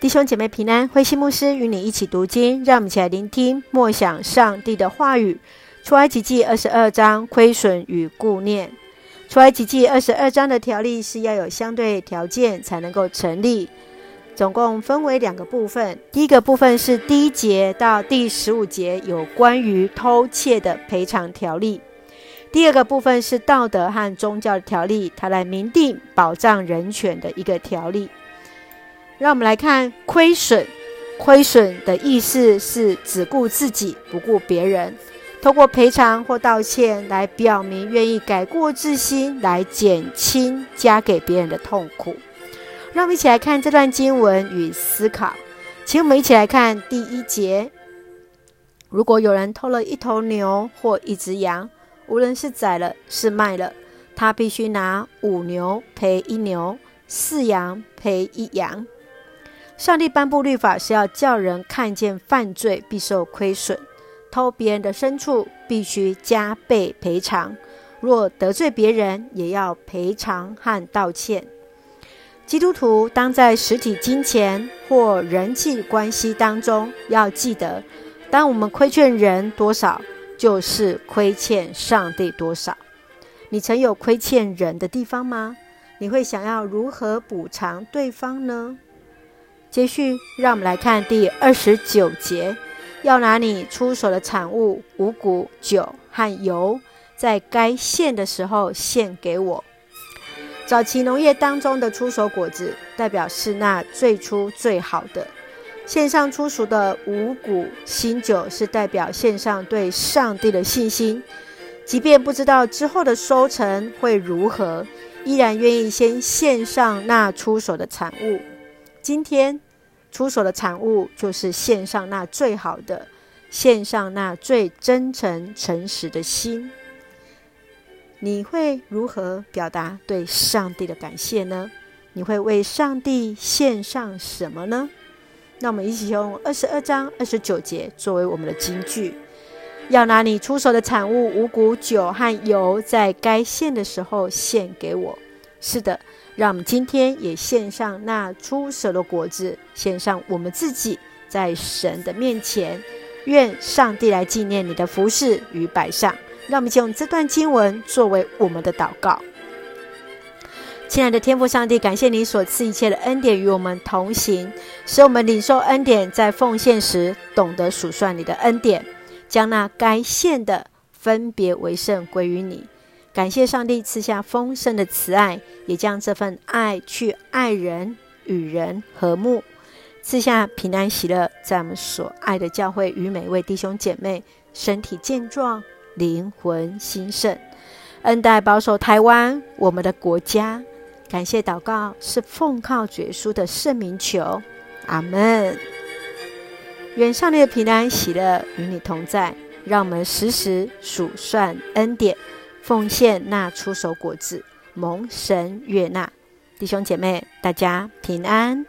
弟兄姐妹平安，慧馨牧师与你一起读经，让我们一起来聆听默想上帝的话语。出埃及记二十二章亏损与顾念。出埃及记二十二章的条例是要有相对条件才能够成立，总共分为两个部分。第一个部分是第一节到第十五节有关于偷窃的赔偿条例；第二个部分是道德和宗教的条例，它来明定保障人权的一个条例。让我们来看亏损。亏损的意思是只顾自己，不顾别人。通过赔偿或道歉来表明愿意改过自新，来减轻加给别人的痛苦。让我们一起来看这段经文与思考。请我们一起来看第一节：如果有人偷了一头牛或一只羊，无论是宰了是卖了，他必须拿五牛赔一牛，四羊赔一羊。上帝颁布律法是要叫人看见犯罪必受亏损，偷别人的牲畜必须加倍赔偿，若得罪别人也要赔偿和道歉。基督徒当在实体金钱或人际关系当中，要记得，当我们亏欠人多少，就是亏欠上帝多少。你曾有亏欠人的地方吗？你会想要如何补偿对方呢？接续，让我们来看第二十九节：要拿你出手的产物五谷、酒和油，在该献的时候献给我。早期农业当中的出手果子，代表是那最初最好的；献上初熟的五谷、新酒，是代表献上对上帝的信心。即便不知道之后的收成会如何，依然愿意先献上那出手的产物。今天出手的产物就是献上那最好的，献上那最真诚诚实的心。你会如何表达对上帝的感谢呢？你会为上帝献上什么呢？那我们一起用二十二章二十九节作为我们的金句：要拿你出手的产物五谷、酒和油，在该献的时候献给我。是的。让我们今天也献上那出手的果子，献上我们自己在神的面前，愿上帝来纪念你的服事与摆上。让我们就用这段经文作为我们的祷告。亲爱的天父上帝，感谢你所赐一切的恩典与我们同行，使我们领受恩典，在奉献时懂得数算你的恩典，将那该献的分别为圣归于你。感谢上帝赐下丰盛的慈爱，也将这份爱去爱人，与人和睦，赐下平安喜乐，在我们所爱的教会与每位弟兄姐妹身体健壮，灵魂兴盛，恩待保守台湾我们的国家。感谢祷告是奉靠主耶稣的圣名求，阿门。愿上帝的平安喜乐与你同在，让我们时时数算恩典。奉献那出手果子，蒙神悦纳，弟兄姐妹，大家平安。